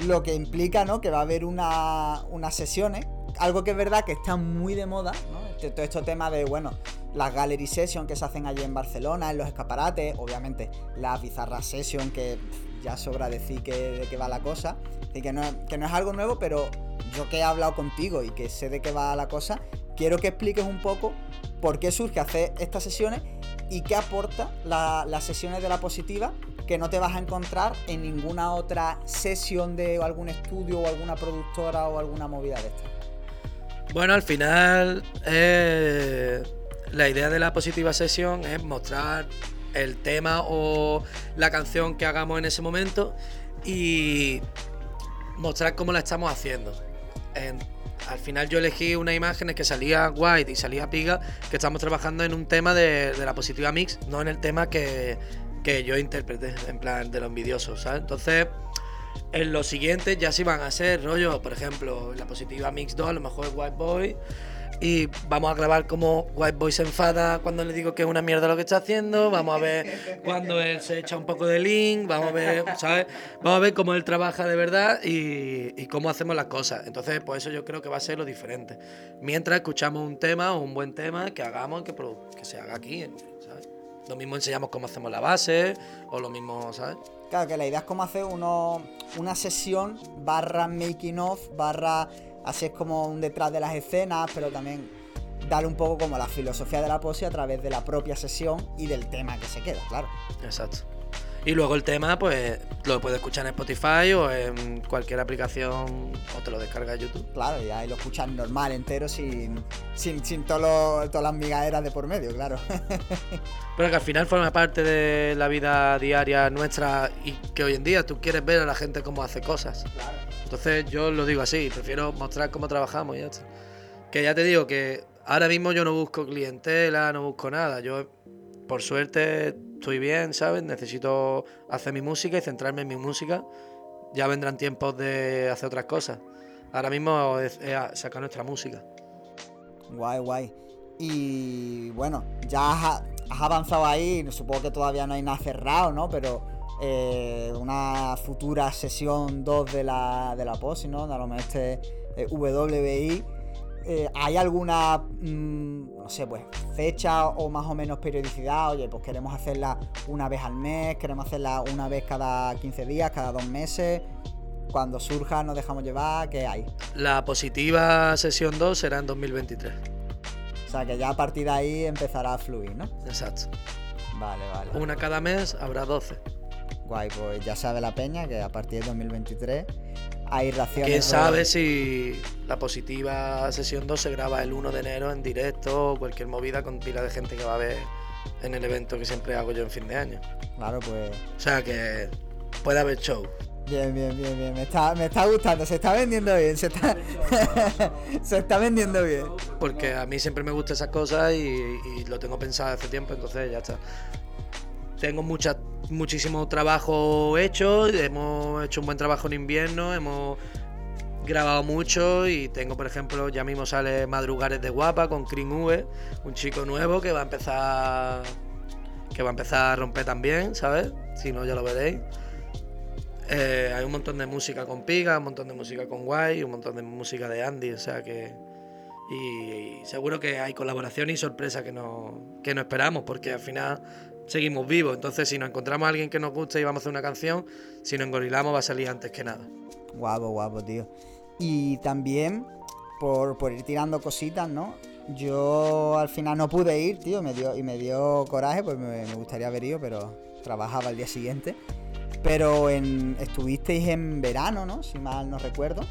A: lo que implica ¿no? que va a haber una, unas sesiones, algo que es verdad que está muy de moda, ¿no? Este- todo este tema de, bueno, las gallery session que se hacen allí en Barcelona, en los escaparates, obviamente las bizarras session que ya sobra decir que, de qué va la cosa, y que no, es algo nuevo, pero yo que he hablado contigo y que sé de qué va la cosa, quiero que expliques un poco por qué surge hacer estas sesiones y qué aporta la- las sesiones de la positiva que no te vas a encontrar en ninguna otra sesión de algún estudio o alguna productora o alguna movida de estas.
B: Bueno, al final, eh, la idea de la positiva sesión es mostrar el tema o la canción que hagamos en ese momento y mostrar cómo la estamos haciendo. En- al final yo elegí unas imágenes que salía White y salía Piga, que estamos trabajando en un tema de, la positiva mix, no en el tema que, que yo interpreté, en plan de lo envidioso, ¿sabes? Entonces, en los siguientes ya sí van a ser rollo, por ejemplo, la positiva Mix 2 a lo mejor White Boy. Y vamos a grabar como White Boy se enfada cuando le digo que es una mierda lo que está haciendo. Vamos a ver cuando él se echa un poco de link. Vamos a ver, ¿sabes? Vamos a ver cómo él trabaja de verdad y, cómo hacemos las cosas. Entonces, pues eso yo creo que va a ser lo diferente. Mientras escuchamos un tema o un buen tema que hagamos, que, se haga aquí. Lo mismo enseñamos cómo hacemos la base o lo mismo, ¿sabes?
A: Claro, que la idea es como hacer uno, una sesión barra making of, barra así es como un detrás de las escenas, pero también darle un poco como la filosofía de la posi a través de la propia sesión y del tema que se queda, claro.
B: Exacto. Y luego el tema, pues lo puedes escuchar en Spotify o en cualquier aplicación o te lo descargas YouTube.
A: Claro, y ahí lo escuchas normal, entero, sin, sin, sin todas las migaderas de por medio, claro. [laughs]
B: Pero que al final forma parte de la vida diaria nuestra y que hoy en día tú quieres ver a la gente cómo hace cosas. Entonces yo lo digo así, prefiero mostrar cómo trabajamos y ya. Que ya te digo que ahora mismo yo no busco clientela, no busco nada. Yo, por suerte, estoy bien, ¿sabes? Necesito hacer mi música y centrarme en mi música. Ya vendrán tiempos de hacer otras cosas. Ahora mismo es, sacar nuestra música.
A: Guay, guay. Y bueno, ya has, has avanzado ahí, supongo que todavía no hay nada cerrado, ¿no? Pero eh, una futura sesión 2 de la, de la POSI, ¿no? A lo mejor este eh, WBI. eh, ¿Hay alguna, mm, no sé, pues, fecha o más o menos periodicidad? Oye, pues queremos hacerla una vez al mes, queremos hacerla una vez cada 15 días, cada dos meses. Cuando surja nos dejamos llevar, ¿qué hay?
B: La positiva sesión 2 será en 2023.
A: O sea que ya a partir de ahí empezará a fluir, ¿no?
B: Exacto.
A: Vale, vale.
B: Una cada mes habrá 12.
A: Guay, pues ya sabe la peña que a partir de 2023 hay raciones.
B: ¿Quién
A: de-
B: sabe si la positiva sesión 2 se graba el 1 de enero en directo o cualquier movida con pila de gente que va a ver en el evento que siempre hago yo en fin de año?
A: Claro, pues
B: O sea que puede haber show.
A: Bien, bien, bien, bien. Me está, me está gustando, se está vendiendo bien, se está, [laughs] se está vendiendo bien.
B: Porque a mí siempre me gustan esas cosas y, y lo tengo pensado hace tiempo, entonces ya está. Tengo mucha, muchísimo trabajo hecho, hemos hecho un buen trabajo en invierno, hemos grabado mucho y tengo, por ejemplo, ya mismo sale Madrugares de Guapa con Cream V, un chico nuevo que va a empezar que va a empezar a romper también, ¿sabes? Si no, ya lo veréis. Eh, hay un montón de música con Piga, un montón de música con Guay, un montón de música de Andy, o sea que. Y, seguro que hay colaboración y sorpresa que no, que no esperamos, porque al final seguimos vivos. Entonces, si nos encontramos a alguien que nos guste y vamos a hacer una canción, si nos engorilamos va a salir antes que nada.
A: Guapo, guapo, tío. Y también, por, por ir tirando cositas, ¿no? Yo al final no pude ir, tío, me dio, y me dio coraje, pues me, me gustaría haber ido, pero trabajaba el día siguiente. Pero en, estuvisteis en verano, ¿no? Si mal no recuerdo.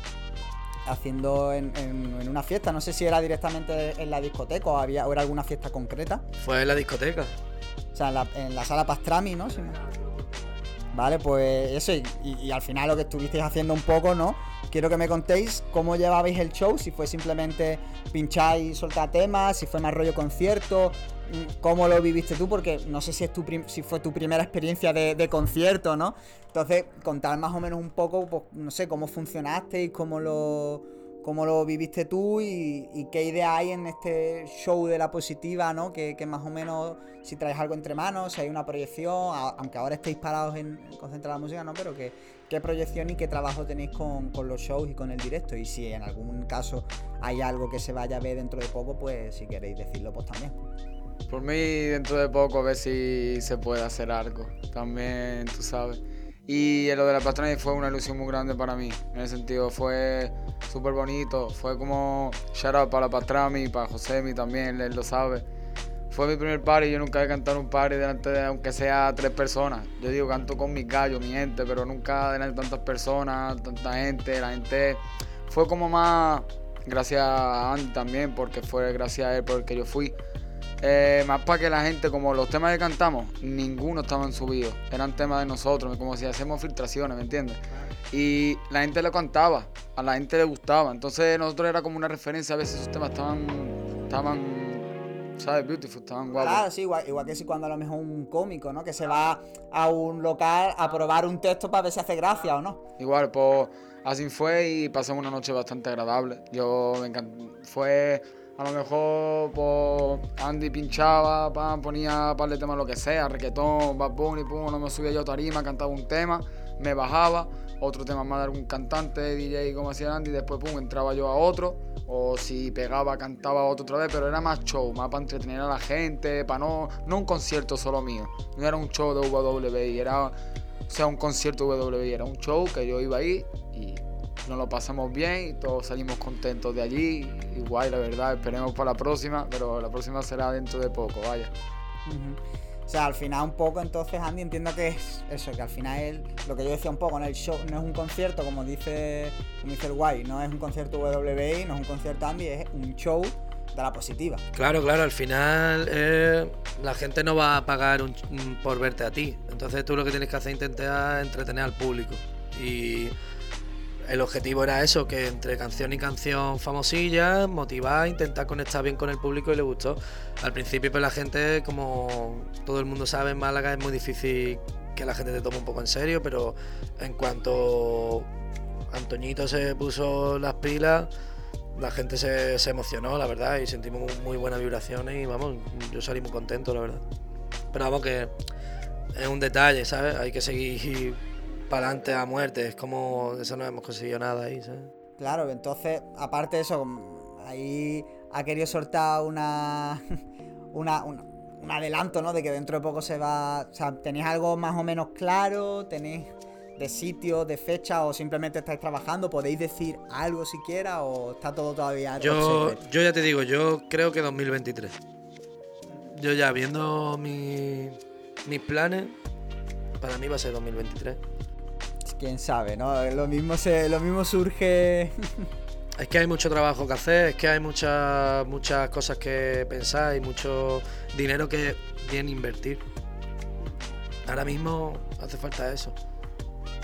A: Haciendo en, en- en una fiesta. No sé si era directamente en la discoteca o, había, o era alguna fiesta concreta.
B: Fue en la discoteca.
A: O sea, en la, en la sala Pastrami, ¿no? Vale, pues eso. Y, al final lo que estuvisteis haciendo un poco, ¿no? Quiero que me contéis cómo llevabais el show. Si fue simplemente pinchar y soltar temas, si fue más rollo concierto. mm, ¿Cómo lo viviste tú? Porque no sé si, es tu si fue tu primera experiencia de, de concierto, ¿no? Entonces, contar más o menos un poco, pues, no sé, cómo funcionasteis, cómo lo, cómo lo viviste tú y, qué idea hay en este show de la positiva, ¿no? Que, más o menos, si traes algo entre manos, si hay una proyección, aunque ahora estéis parados en, en concentrar la música, ¿no? Pero qué proyección y qué trabajo tenéis con, con los shows y con el directo. Y si en algún caso hay algo que se vaya a ver dentro de poco, pues si queréis decirlo, pues también.
C: Por mí, dentro de poco, a ver si se puede hacer algo. También, tú sabes. Y lo de la Pastrami fue una ilusión muy grande para mí. En ese sentido, fue súper bonito. Fue como shout out para la Pastrami, para Josemi también, él lo sabe. Fue mi primer party, yo nunca he cantado un party delante de, aunque sea tres personas. Yo digo, canto con mis gallos, mi gente, pero nunca delante de tantas personas, tanta gente, la gente. Fue como más, gracias a Andy también, porque fue gracias a él porque yo fui. Eh, más para que la gente, como los temas que cantamos, ninguno estaban subidos. Eran temas de nosotros, como si hacemos filtraciones, ¿me entiendes? Y la gente lo cantaba, a la gente le gustaba. Entonces nosotros era como una referencia, a veces esos temas estaban, estaban, ¿sabes? Beautiful, estaban guapos.
A: Claro, sí, igual, igual que si cuando a lo mejor un cómico, ¿no? Que se va a un local a probar un texto para ver si hace gracia o no.
C: Igual, pues así fue y pasamos una noche bastante agradable. Yo me encantó. Fue a lo mejor, pues Andy pinchaba, pam, ponía par de temas, lo que sea, reggaetón, Bad Bunny, pum, no me subía yo a tarima, cantaba un tema, me bajaba, otro tema más de algún cantante, DJ, como hacía Andy, después, pum, entraba yo a otro, o si pegaba, cantaba otro otra vez, pero era más show, más para entretener a la gente, para no, no un concierto solo mío, no era un show de WWE, era o sea, un concierto WWE, era un show que yo iba ahí y nos lo pasamos bien y todos salimos contentos de allí. Y guay, la verdad, esperemos para la próxima, pero la próxima será dentro de poco, vaya.
A: O sea, al final un poco entonces Andy entiendo que es eso, que al final él, lo que yo decía un poco, ¿no? El show no es un concierto como dice, como dice el guay, no es un concierto WBI, no es un concierto Andy, es un show de la positiva.
B: Claro, claro, al final eh, la gente no va a pagar un- por verte a ti. Entonces tú lo que tienes que hacer es intentar entretener al público. Y el objetivo era eso, que entre canción y canción famosilla, motivar, intentar conectar bien con el público y le gustó. Al principio pues la gente, como todo el mundo sabe, en Málaga es muy difícil que la gente te tome un poco en serio, pero en cuanto Antoñito se puso las pilas, la gente se, se emocionó, la verdad, y sentimos muy, buenas vibraciones y vamos, yo salí muy contento, la verdad. Pero vamos que es un detalle, ¿sabes? Hay que seguir para adelante a muerte, es como eso no hemos conseguido nada ahí, ¿sabes?
A: Claro, entonces, aparte de eso, mm, ahí ha querido soltar una, [laughs] una, una- un adelanto, ¿no? De que dentro de poco se va. O sea, ¿tenéis algo más o menos claro? ¿Tenéis de sitio, de fecha o simplemente estáis trabajando? ¿Podéis decir algo siquiera o está todo todavía
B: Yo, yo ya te digo, yo creo que 2023. Yo ya viendo mi- mis planes, para mí va a ser 2023.
A: Quién sabe, ¿no? Lo mismo, se, lo mismo surge. [laughs]
B: Es que hay mucho trabajo que hacer, es que hay muchas muchas cosas que pensar y mucho dinero que bien invertir. Ahora mismo hace falta eso.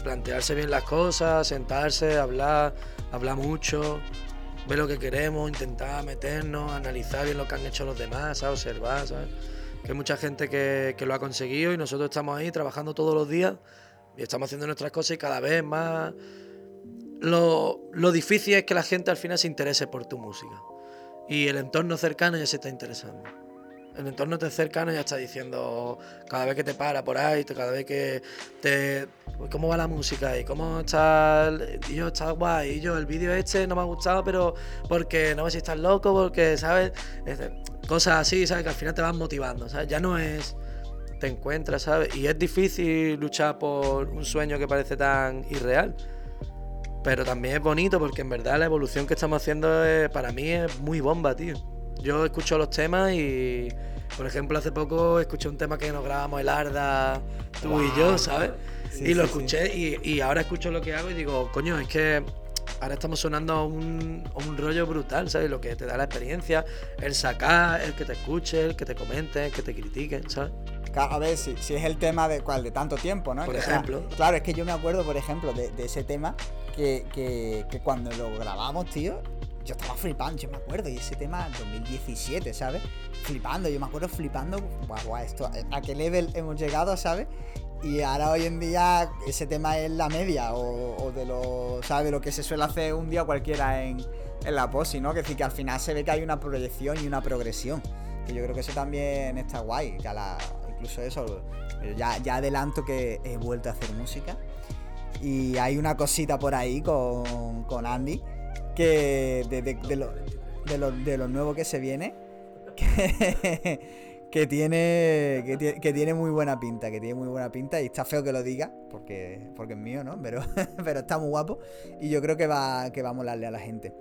B: plantearse bien las cosas, sentarse, hablar, hablar mucho, ver lo que queremos, intentar meternos, analizar bien lo que han hecho los demás, observar, ¿sabes? Que hay mucha gente que, que lo ha conseguido y nosotros estamos ahí trabajando todos los días y estamos haciendo nuestras cosas y cada vez más... Lo, lo difícil es que la gente al final se interese por tu música y el entorno cercano ya se está interesando el entorno cercano ya está diciendo cada vez que te para por ahí, cada vez que te. Pues, ¿Cómo va la música? ¿Y cómo está? Y yo, está guay. Y yo, el vídeo este no me ha gustado, pero porque no sé si estás loco, porque, ¿sabes? Cosas así, ¿sabes? Que al final te van motivando, ¿sabes? Ya no es. Te encuentras, ¿sabes? Y es difícil luchar por un sueño que parece tan irreal. Pero también es bonito porque en verdad la evolución que estamos haciendo para mí es muy bomba, tío. Yo escucho los temas y, por ejemplo, hace poco escuché un tema que nos grabamos el Arda, tú y yo, ¿sabes? y lo escuché Y, ahora escucho lo que hago y digo, coño, es que ahora estamos sonando un, un rollo brutal, ¿sabes? Lo que te da la experiencia, el sacar, el que te escuche, el que te comente, el que te critiquen, ¿sabes?
A: A ver, si, si es el tema de cuál, de tanto tiempo, ¿no?
B: Por ejemplo.
A: claro, es que yo me acuerdo, por ejemplo, de, ese tema que, que, que, cuando lo grabamos, tío, yo estaba flipando, yo me acuerdo, y ese tema 2017, ¿sabes? Flipando, yo me acuerdo flipando, guau, guau, esto, a qué level hemos llegado, ¿sabes? Y ahora hoy en día ese tema es la media, o, de lo, ¿sabes? lo que se suele hacer un día cualquiera en, la posi, ¿no? Que decir que al final se ve que hay una proyección y una progresión. Que yo creo que eso también está guay, que a la, incluso eso, ya, ya adelanto que he vuelto a hacer música. Y hay una cosita por ahí con, con Andy que de, de, lo, de, lo, nuevo que se viene, [laughs] que, tiene, que, tiene muy buena pinta, que tiene muy buena pinta y está feo que lo diga, porque, porque es mío, ¿no? Pero, [laughs] pero está muy guapo y yo creo que va, que va a molarle a la gente.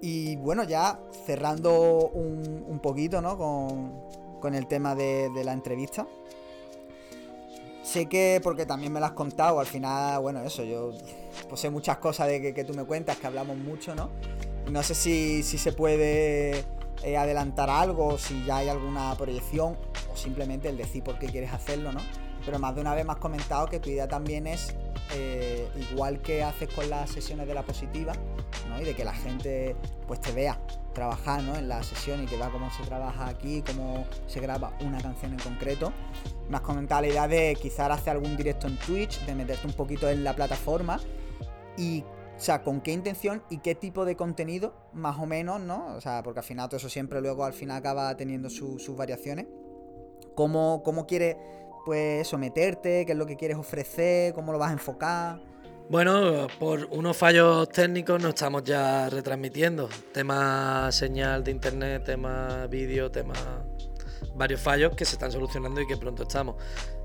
A: Y bueno, ya cerrando un, un poquito, ¿no? Con, con el tema de, la entrevista. Sé que, porque también me lo has contado, al final, bueno, eso, yo pues sé muchas cosas de que, tú me cuentas, que hablamos mucho, ¿no? No sé si, se puede eh, adelantar algo, si ya hay alguna proyección, o simplemente el decir por qué quieres hacerlo, ¿no? Pero más de una vez me has comentado que tu idea también es, eh, igual que haces con las sesiones de la positiva, ¿no? Y de que la gente pues te vea trabajar ¿no? en la sesión y que vea cómo se trabaja aquí, cómo se graba una canción en concreto. Me has comentado la idea de quizás hacer algún directo en Twitch, de meterte un poquito en la plataforma y o sea, con qué intención y qué tipo de contenido, más o menos, ¿no? O sea, porque al final todo eso siempre luego al final acaba teniendo sus variaciones. ¿Cómo, cómo quieres, pues, someterte? ¿Qué es lo que quieres ofrecer? ¿Cómo lo vas a enfocar?
B: Bueno, por unos fallos técnicos no estamos ya retransmitiendo. Tema señal de internet, tema vídeo, tema varios fallos que se están solucionando y que pronto estamos.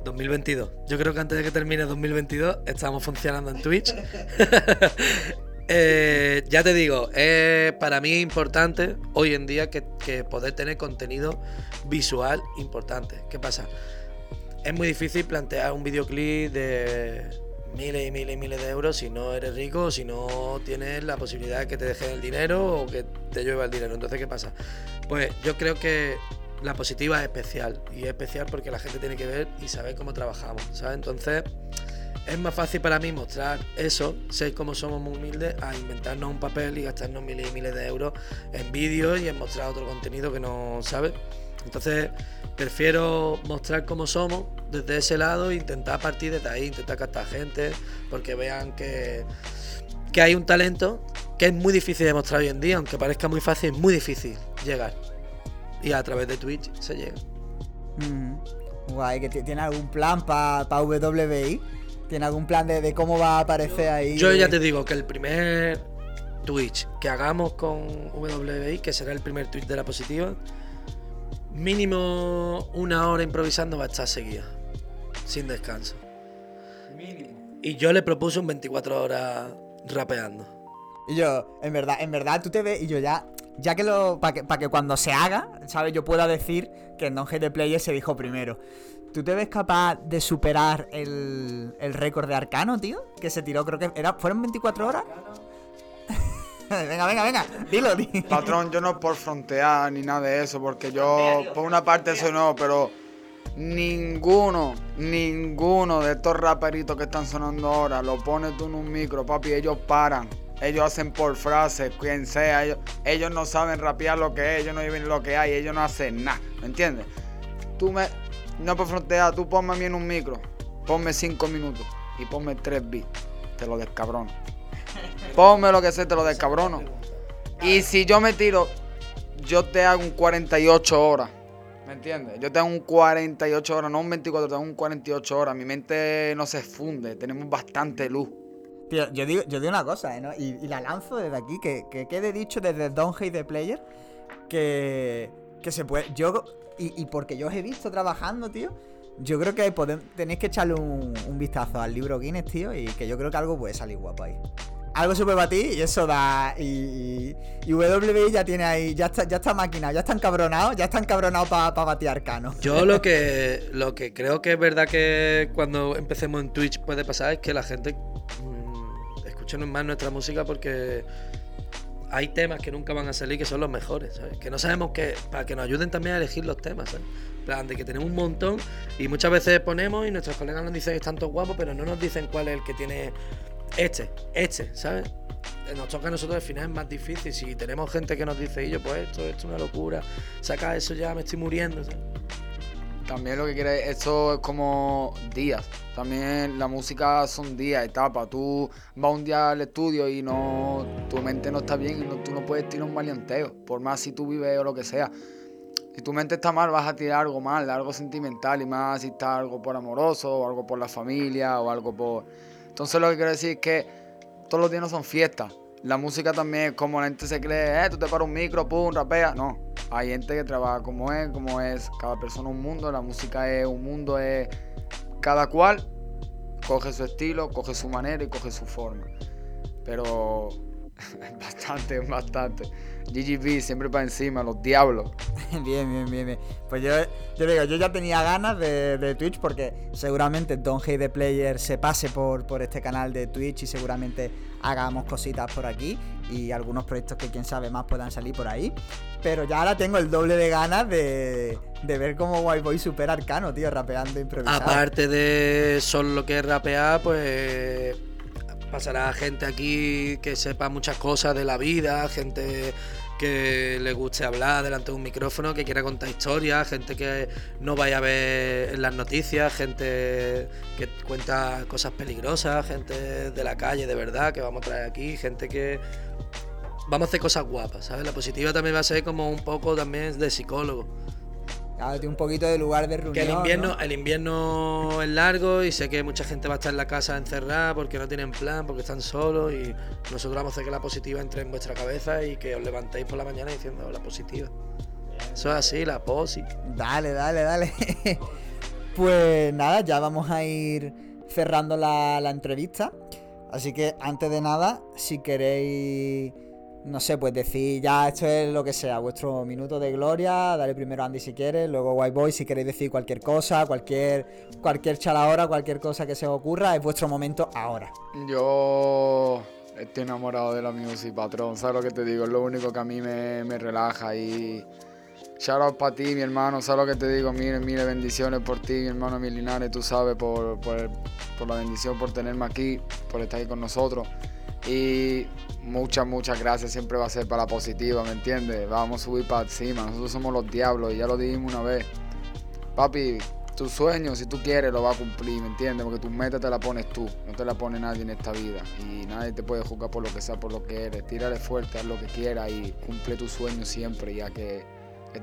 B: 2022. Yo creo que antes de que termine 2022 estamos funcionando en Twitch. [laughs] Eh, ya te digo, para mí es importante hoy en día que, poder tener contenido visual importante. ¿Qué pasa? Es muy difícil plantear un videoclip de miles y miles y miles de euros si no eres rico, si no tienes la posibilidad de que te dejen el dinero o que te llueva el dinero. Entonces, ¿qué pasa? Pues yo creo que la positiva es especial. Y es especial porque la gente tiene que ver y saber cómo trabajamos, ¿sabes? Entonces, es más fácil para mí mostrar eso, ser como somos muy humildes, a inventarnos un papel y gastarnos miles y miles de euros en vídeos y en mostrar otro contenido que no sabes. Entonces, prefiero mostrar cómo somos desde ese lado e intentar partir desde ahí, intentar captar gente, porque vean que, que hay un talento que es muy difícil de mostrar hoy en día, aunque parezca muy fácil, es muy difícil llegar y a través de Twitch se llega.
A: Guay, que tiene algún plan para pa WBI. ¿Tiene algún plan de, cómo va a aparecer ahí?
B: Yo ya te digo que el primer Twitch que hagamos con WBI, que será el primer Twitch de la positiva, mínimo una hora improvisando va a estar seguida, sin descanso. Mínimo. Y yo le propuse un 24 horas rapeando.
A: Y yo, en verdad, en verdad tú te ves y yo ya ya que lo. Para que, que cuando se haga, ¿sabes? Yo pueda decir que en Don de Player se dijo primero. ¿Tú te ves capaz de superar el, el récord de Arcano, tío? Que se tiró, creo que era, fueron 24 horas. [laughs] venga, venga, venga, dilo, tío.
C: Patrón, yo no por frontear ni nada de eso, porque yo, por una parte, eso no, pero Ninguno, ninguno de estos raperitos que están sonando ahora lo pones tú en un micro, papi. Ellos paran. Ellos hacen por frases, quien sea. Ellos, ellos no saben rapear lo que es, ellos no viven lo que hay, ellos no hacen nada. ¿Me entiendes? Tú me. No por frontear, tú ponme a mí en un micro. Ponme cinco minutos y ponme tres beats. Te lo descabrono. Ponme lo que sé, te lo descabrono. Y si yo me tiro, yo te hago un 48 horas. ¿Me entiendes? Yo tengo un 48 horas, no un 24, tengo un 48 horas. Mi mente no se funde, tenemos bastante luz.
A: Tío, yo digo, yo digo una cosa, ¿eh? ¿no? y, y la lanzo desde aquí, que, que quede dicho desde Don't Hate the Player, que, que se puede. Yo, y, y porque yo os he visto trabajando, tío. Yo creo que tenéis que echarle un, un vistazo al libro Guinness, tío, y que yo creo que algo puede salir guapo ahí. Algo se puede ti y eso da. Y, y, y WWE ya tiene ahí. Ya está, ya está maquinado, ya están cabronados, ya están cabronados para batear Cano.
B: Yo lo que, lo que creo que es verdad que cuando empecemos en Twitch puede pasar es que la gente mm, escuche más nuestra música porque hay temas que nunca van a salir que son los mejores, ¿sabes? Que no sabemos que, para que nos ayuden también a elegir los temas, ¿sabes? Plan, de que tenemos un montón y muchas veces ponemos y nuestros colegas nos dicen que están todos guapos, pero no nos dicen cuál es el que tiene este, este, ¿sabes? Nos toca a nosotros al final es más difícil. Si tenemos gente que nos dice, y yo, pues esto, esto es una locura, saca eso ya, me estoy muriendo.
C: También lo que quiere, esto es como días. También la música son días, etapas. Tú vas un día al estudio y no, tu mente no está bien y no- tú no puedes tirar un maleanteo. Por más si tú vives o lo que sea. Si tu mente está mal, vas a tirar algo mal, algo sentimental y más si está algo por amoroso o algo por la familia o algo por... Entonces lo que quiero decir es que todos los días no son fiestas. La música también es como la gente se cree, eh, tú te paras un micro, pum, rapea. No, hay gente que trabaja como es, como es, cada persona un mundo, la música es un mundo, es cada cual coge su estilo, coge su manera y coge su forma. Pero [laughs] es bastante, es bastante. GGB siempre para encima, los diablos. [laughs]
A: Bien, bien, bien, bien. Pues yo, yo digo, yo ya tenía ganas de, de Twitch porque seguramente Don Hate the Player se pase por, por este canal de Twitch y seguramente hagamos cositas por aquí y algunos proyectos que quién sabe más puedan salir por ahí. Pero ya ahora tengo el doble de ganas de, de ver cómo White Boy supera Arcano, tío, rapeando improvisado.
B: Aparte de solo lo que es rapear, pues pasará gente aquí que sepa muchas cosas de la vida, gente que le guste hablar delante de un micrófono, que quiera contar historias, gente que no vaya a ver en las noticias, gente que cuenta cosas peligrosas, gente de la calle de verdad que vamos a traer aquí, gente que vamos a hacer cosas guapas, ¿sabes? La positiva también va a ser como un poco también de psicólogo.
A: Claro, un poquito de lugar de reunión.
B: Que el invierno,
A: ¿no?
B: el invierno es largo y sé que mucha gente va a estar en la casa encerrada porque no tienen plan, porque están solos y nosotros vamos a hacer que la positiva entre en vuestra cabeza y que os levantéis por la mañana diciendo la positiva. Eso es así, la posi.
A: Dale, dale, dale. [laughs] pues nada, ya vamos a ir cerrando la, la entrevista. Así que antes de nada, si queréis, no sé, pues decir ya esto es lo que sea, vuestro minuto de gloria, dale primero a Andy si quieres, luego White Boy si queréis decir cualquier cosa, cualquier, cualquier hora, cualquier cosa que se os ocurra, es vuestro momento ahora.
C: Yo estoy enamorado de la music, patrón. ¿Sabes lo que te digo? Es lo único que a mí me, me relaja y... Shout out para ti, mi hermano. ¿Sabes lo que te digo? Mire, mire, bendiciones por ti, mi hermano mi Linares. Tú sabes, por, por, por la bendición, por tenerme aquí, por estar aquí con nosotros. Y muchas, muchas gracias. Siempre va a ser para la positiva, ¿me entiendes? Vamos a subir para encima. Nosotros somos los diablos y ya lo dijimos una vez. Papi, tu sueño, si tú quieres, lo va a cumplir, ¿me entiendes? Porque tu meta te la pones tú, no te la pone nadie en esta vida. Y nadie te puede juzgar por lo que sea, por lo que eres. Tírale fuerte, haz lo que quieras y cumple tu sueño siempre, ya que,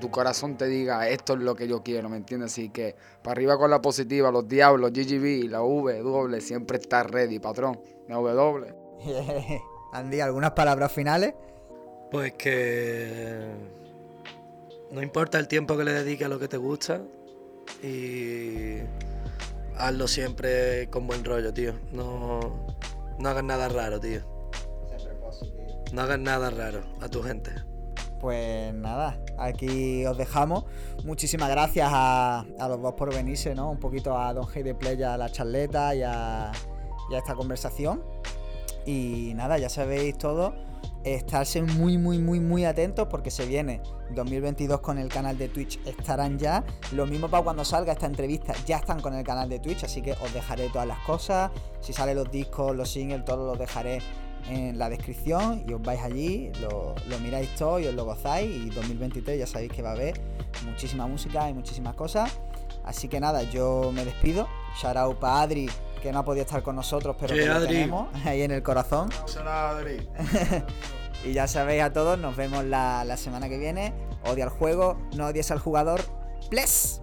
C: tu corazón te diga, esto es lo que yo quiero, ¿me entiendes? Así que, para arriba con la positiva, los diablos, GGB, la V, doble, siempre está ready, patrón. La doble. [laughs]
A: Andy, ¿algunas palabras finales?
B: Pues que no importa el tiempo que le dediques a lo que te gusta y hazlo siempre con buen rollo, tío. No, no hagas nada raro, tío. No hagas nada raro a tu gente.
A: Pues nada, aquí os dejamos. Muchísimas gracias a, a los dos por venirse, ¿no? Un poquito a Don Hey de Play a la charleta y a, y a esta conversación. Y nada, ya sabéis todo estarse muy, muy, muy, muy atentos porque se viene 2022 con el canal de Twitch, estarán ya. Lo mismo para cuando salga esta entrevista, ya están con el canal de Twitch, así que os dejaré todas las cosas. Si salen los discos, los singles, todos los dejaré en la descripción y os vais allí, lo, miráis todo y os lo gozáis. Y 2023 ya sabéis que va a haber muchísima música y muchísimas cosas. Así que nada, yo me despido. Shout out para Adri, que no ha podido estar con nosotros, pero que lo tenemos ahí en el corazón. [laughs] y ya sabéis a todos, nos vemos la, la semana que viene. Odia al juego, no odies al jugador. ¡Bless!